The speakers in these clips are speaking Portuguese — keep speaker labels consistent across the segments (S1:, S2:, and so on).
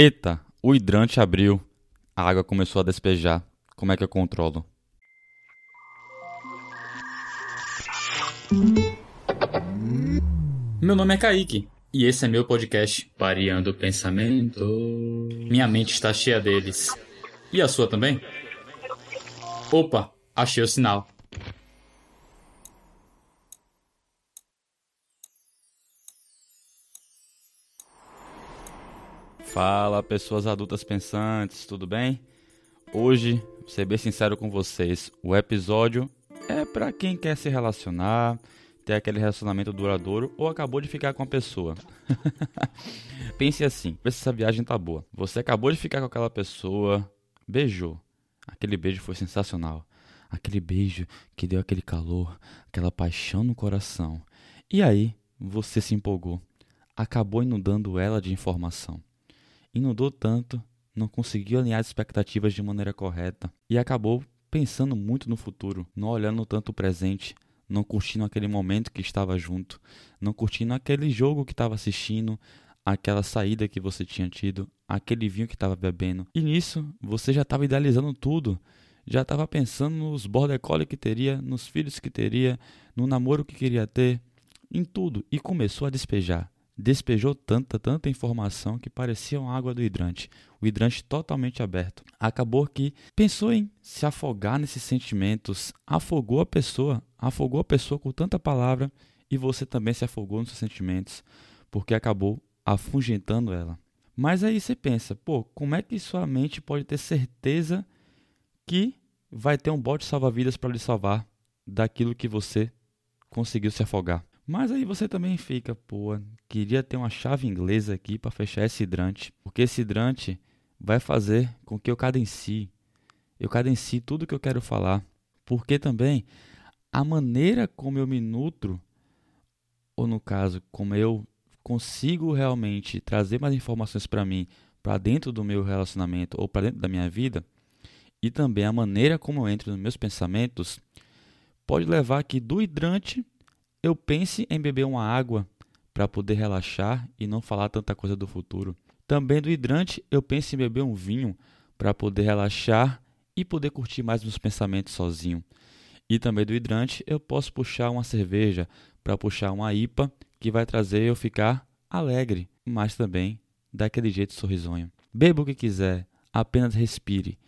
S1: Eita, o hidrante abriu. A água começou a despejar. Como é que eu controlo?
S2: Meu nome é Kaique e esse é meu podcast Variando o Pensamento. Minha mente está cheia deles. E a sua também? Opa, achei o sinal.
S1: Fala, pessoas adultas pensantes, tudo bem? Hoje, vou ser bem sincero com vocês, o episódio é para quem quer se relacionar, ter aquele relacionamento duradouro ou acabou de ficar com a pessoa. Pense assim, vê se essa viagem tá boa. Você acabou de ficar com aquela pessoa, beijou. Aquele beijo foi sensacional. Aquele beijo que deu aquele calor, aquela paixão no coração. E aí, você se empolgou. Acabou inundando ela de informação. Inundou tanto, não conseguiu alinhar as expectativas de maneira correta e acabou pensando muito no futuro, não olhando tanto o presente, não curtindo aquele momento que estava junto, não curtindo aquele jogo que estava assistindo, aquela saída que você tinha tido, aquele vinho que estava bebendo. E nisso, você já estava idealizando tudo, já estava pensando nos border collie que teria, nos filhos que teria, no namoro que queria ter, em tudo e começou a despejar. Despejou tanta, tanta informação que parecia uma água do hidrante, o hidrante totalmente aberto. Acabou que pensou em se afogar nesses sentimentos, afogou a pessoa, afogou a pessoa com tanta palavra e você também se afogou nos seus sentimentos, porque acabou afugentando ela. Mas aí você pensa, pô, como é que sua mente pode ter certeza que vai ter um bote salva-vidas para lhe salvar daquilo que você conseguiu se afogar? Mas aí você também fica, pô, queria ter uma chave inglesa aqui para fechar esse hidrante, porque esse hidrante vai fazer com que eu cadencie, eu cadencie tudo que eu quero falar, porque também a maneira como eu me nutro, ou no caso, como eu consigo realmente trazer mais informações para mim, para dentro do meu relacionamento ou para dentro da minha vida, e também a maneira como eu entro nos meus pensamentos, pode levar que do hidrante eu pense em beber uma água para poder relaxar e não falar tanta coisa do futuro. Também do hidrante, eu penso em beber um vinho para poder relaxar e poder curtir mais meus pensamentos sozinho. E também do hidrante, eu posso puxar uma cerveja para puxar uma IPA que vai trazer eu ficar alegre, mas também daquele jeito sorrisonho. Beba o que quiser, apenas respire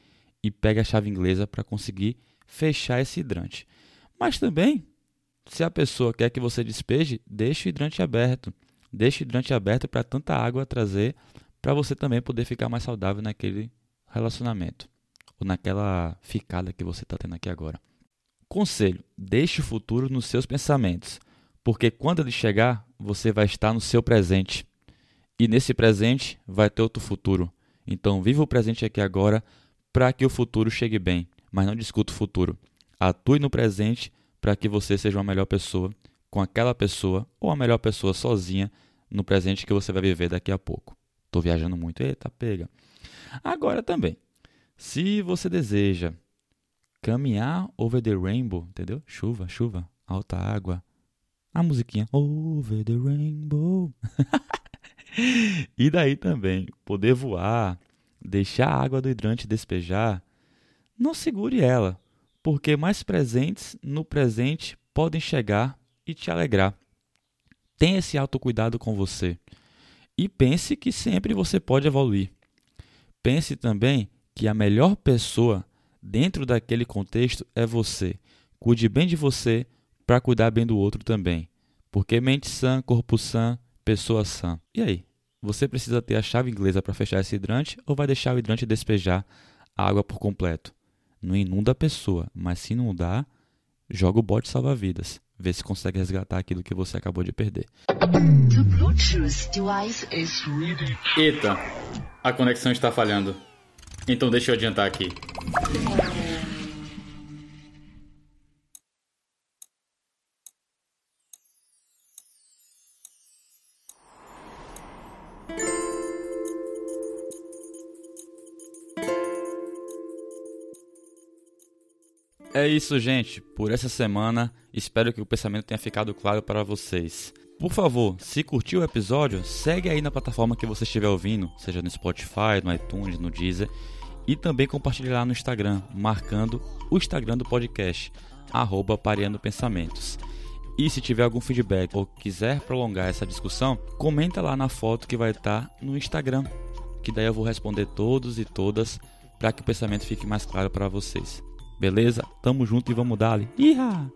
S1: e pegue a chave inglesa para conseguir fechar esse hidrante. Mas também, se a pessoa quer que você despeje, deixe o hidrante aberto. Deixe o hidrante aberto para tanta água trazer para você também poder ficar mais saudável naquele relacionamento ou naquela ficada que você está tendo aqui agora. Conselho: deixe o futuro nos seus pensamentos, porque quando ele chegar, você vai estar no seu presente. E nesse presente vai ter outro futuro. Então, viva o presente aqui agora para que o futuro chegue bem, mas não discuta o futuro. Atue no presente para que você seja uma melhor pessoa com aquela pessoa ou a melhor pessoa sozinha no presente que você vai viver daqui a pouco. Estou viajando muito, eita, pega. Agora também, se você deseja caminhar over the rainbow, entendeu? Chuva, chuva, alta água. A musiquinha over the rainbow. e daí também, poder voar, deixar a água do hidrante despejar, não segure ela, porque mais presentes no presente podem chegar e te alegrar. Tenha esse autocuidado com você. E pense que sempre você pode evoluir. Pense também que a melhor pessoa dentro daquele contexto é você. Cuide bem de você para cuidar bem do outro também. Porque mente sã, corpo sã, pessoa sã. E aí? Você precisa ter a chave inglesa para fechar esse hidrante ou vai deixar o hidrante despejar a água por completo? Não inunda a pessoa, mas se inundar, joga o bote salva-vidas. Vê se consegue resgatar aquilo que você acabou de perder.
S2: Eita, a conexão está falhando. Então deixa eu adiantar aqui.
S1: É isso, gente. Por essa semana, espero que o pensamento tenha ficado claro para vocês. Por favor, se curtiu o episódio, segue aí na plataforma que você estiver ouvindo, seja no Spotify, no iTunes, no Deezer, e também compartilhe lá no Instagram, marcando o Instagram do podcast, arroba Pareando Pensamentos. E se tiver algum feedback ou quiser prolongar essa discussão, comenta lá na foto que vai estar no Instagram, que daí eu vou responder todos e todas para que o pensamento fique mais claro para vocês. Beleza? Tamo junto e vamos dar ali. Iha!